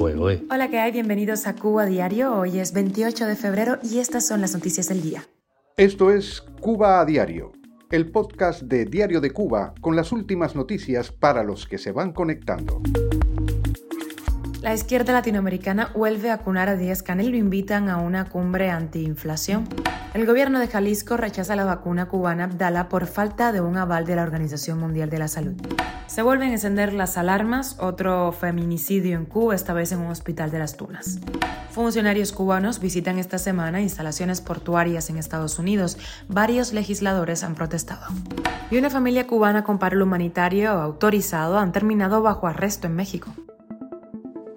Hola, ¿qué hay? Bienvenidos a Cuba Diario. Hoy es 28 de febrero y estas son las noticias del día. Esto es Cuba a Diario, el podcast de Diario de Cuba con las últimas noticias para los que se van conectando. La izquierda latinoamericana vuelve a cunar a Díaz Canel lo invitan a una cumbre antiinflación. El gobierno de Jalisco rechaza la vacuna cubana Abdala por falta de un aval de la Organización Mundial de la Salud. Se vuelven a encender las alarmas, otro feminicidio en Cuba, esta vez en un hospital de las Tunas. Funcionarios cubanos visitan esta semana instalaciones portuarias en Estados Unidos. Varios legisladores han protestado. Y una familia cubana con paro humanitario autorizado han terminado bajo arresto en México.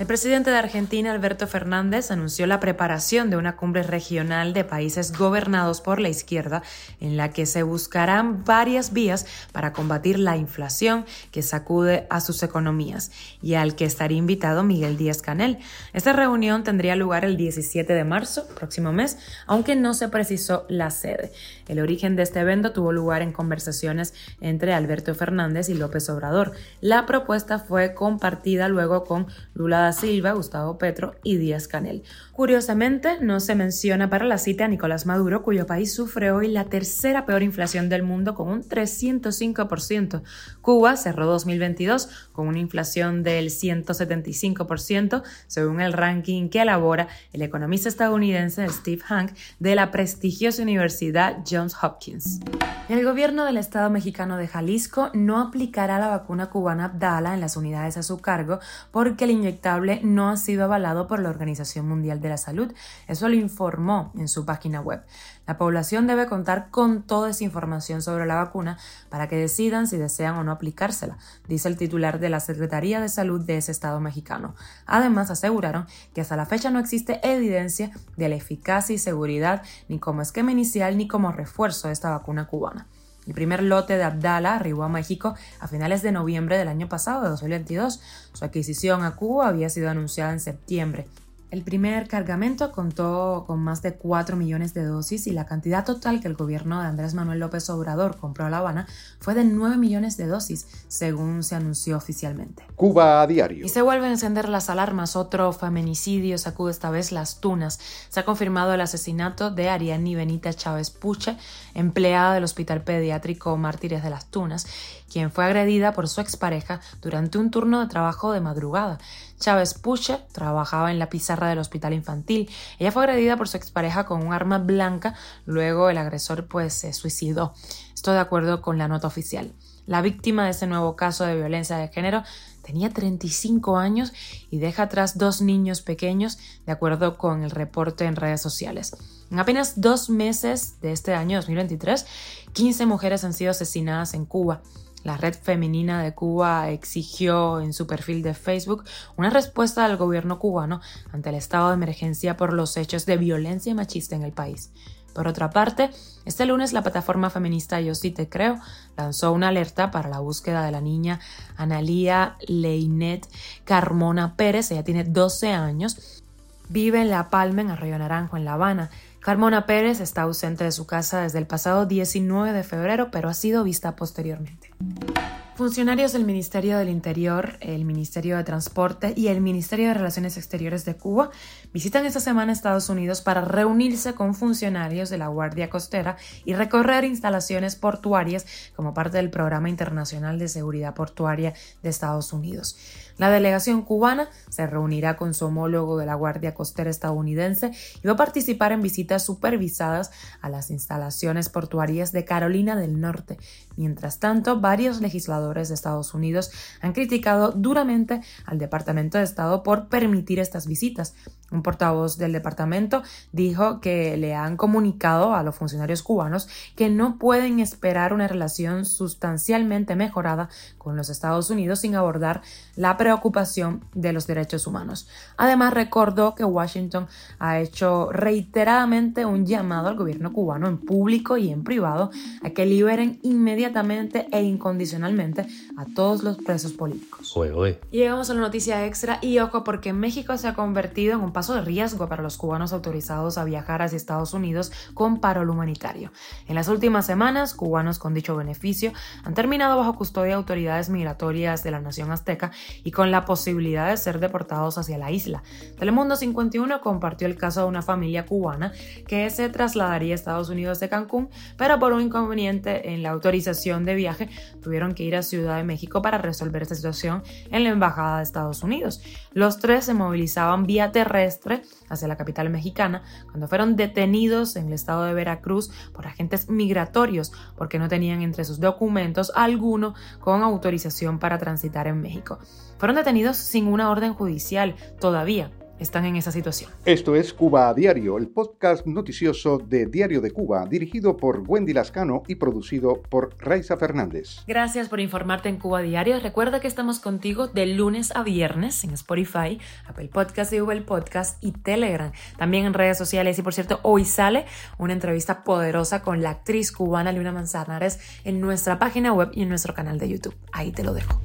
El presidente de Argentina, Alberto Fernández, anunció la preparación de una cumbre regional de países gobernados por la izquierda, en la que se buscarán varias vías para combatir la inflación que sacude a sus economías, y al que estaría invitado Miguel Díaz Canel. Esta reunión tendría lugar el 17 de marzo, próximo mes, aunque no se precisó la sede. El origen de este evento tuvo lugar en conversaciones entre Alberto Fernández y López Obrador. La propuesta fue compartida luego con Lula Silva, Gustavo Petro y Díaz Canel. Curiosamente, no se menciona para la cita a Nicolás Maduro, cuyo país sufre hoy la tercera peor inflación del mundo con un 305%. Cuba cerró 2022 con una inflación del 175%, según el ranking que elabora el economista estadounidense Steve Hank de la prestigiosa Universidad Johns Hopkins. El gobierno del Estado mexicano de Jalisco no aplicará la vacuna cubana Abdala en las unidades a su cargo porque el inyectable no ha sido avalado por la Organización Mundial de la Salud. Eso lo informó en su página web. La población debe contar con toda esa información sobre la vacuna para que decidan si desean o no aplicársela, dice el titular de la Secretaría de Salud de ese estado mexicano. Además, aseguraron que hasta la fecha no existe evidencia de la eficacia y seguridad ni como esquema inicial ni como refuerzo de esta vacuna cubana. El primer lote de Abdala arribó a México a finales de noviembre del año pasado, de 2022. Su adquisición a Cuba había sido anunciada en septiembre. El primer cargamento contó con más de 4 millones de dosis y la cantidad total que el gobierno de Andrés Manuel López Obrador compró a La Habana fue de 9 millones de dosis, según se anunció oficialmente. Cuba a diario. Y se vuelven a encender las alarmas. Otro feminicidio sacude esta vez las tunas. Se ha confirmado el asesinato de Ariani Benita Chávez Puche, empleada del Hospital Pediátrico Mártires de las Tunas, quien fue agredida por su expareja durante un turno de trabajo de madrugada. Chávez Puche trabajaba en la pizarra del hospital infantil. Ella fue agredida por su expareja con un arma blanca, luego el agresor pues se suicidó. Esto de acuerdo con la nota oficial. La víctima de ese nuevo caso de violencia de género tenía 35 años y deja atrás dos niños pequeños, de acuerdo con el reporte en redes sociales. En apenas dos meses de este año 2023, 15 mujeres han sido asesinadas en Cuba. La Red Femenina de Cuba exigió en su perfil de Facebook una respuesta del gobierno cubano ante el estado de emergencia por los hechos de violencia machista en el país. Por otra parte, este lunes la plataforma feminista Yo sí te creo lanzó una alerta para la búsqueda de la niña Analía Leinet Carmona Pérez. Ella tiene 12 años, vive en La Palma, en Arroyo Naranjo, en La Habana. Carmona Pérez está ausente de su casa desde el pasado 19 de febrero, pero ha sido vista posteriormente. Funcionarios del Ministerio del Interior, el Ministerio de Transporte y el Ministerio de Relaciones Exteriores de Cuba visitan esta semana Estados Unidos para reunirse con funcionarios de la Guardia Costera y recorrer instalaciones portuarias como parte del Programa Internacional de Seguridad Portuaria de Estados Unidos. La delegación cubana se reunirá con su homólogo de la Guardia Costera estadounidense y va a participar en visitas supervisadas a las instalaciones portuarias de Carolina del Norte. Mientras tanto, varios legisladores de Estados Unidos han criticado duramente al Departamento de Estado por permitir estas visitas. Un portavoz del departamento dijo que le han comunicado a los funcionarios cubanos que no pueden esperar una relación sustancialmente mejorada con los Estados Unidos sin abordar la preocupación de los derechos humanos. Además, recordó que Washington ha hecho reiteradamente un llamado al gobierno cubano en público y en privado a que liberen inmediatamente e incondicionalmente inmediatamente a todos los presos políticos. Oye, oye. Llegamos a la noticia extra y ojo porque México se ha convertido en un paso de riesgo para los cubanos autorizados a viajar hacia Estados Unidos con parol humanitario. En las últimas semanas, cubanos con dicho beneficio han terminado bajo custodia de autoridades migratorias de la nación azteca y con la posibilidad de ser deportados hacia la isla. Telemundo 51 compartió el caso de una familia cubana que se trasladaría a Estados Unidos de Cancún, pero por un inconveniente en la autorización de viaje tuvieron que ir a Ciudad de México para resolver esta situación en la Embajada de Estados Unidos. Los tres se movilizaban vía terrestre hacia la capital mexicana cuando fueron detenidos en el estado de Veracruz por agentes migratorios porque no tenían entre sus documentos alguno con autorización para transitar en México. Fueron detenidos sin una orden judicial todavía están en esa situación. Esto es Cuba a Diario, el podcast noticioso de Diario de Cuba, dirigido por Wendy Lascano y producido por Raiza Fernández. Gracias por informarte en Cuba Diario. Recuerda que estamos contigo de lunes a viernes en Spotify, Apple Podcast y Google Podcast y Telegram. También en redes sociales. Y por cierto, hoy sale una entrevista poderosa con la actriz cubana Luna Manzanares en nuestra página web y en nuestro canal de YouTube. Ahí te lo dejo.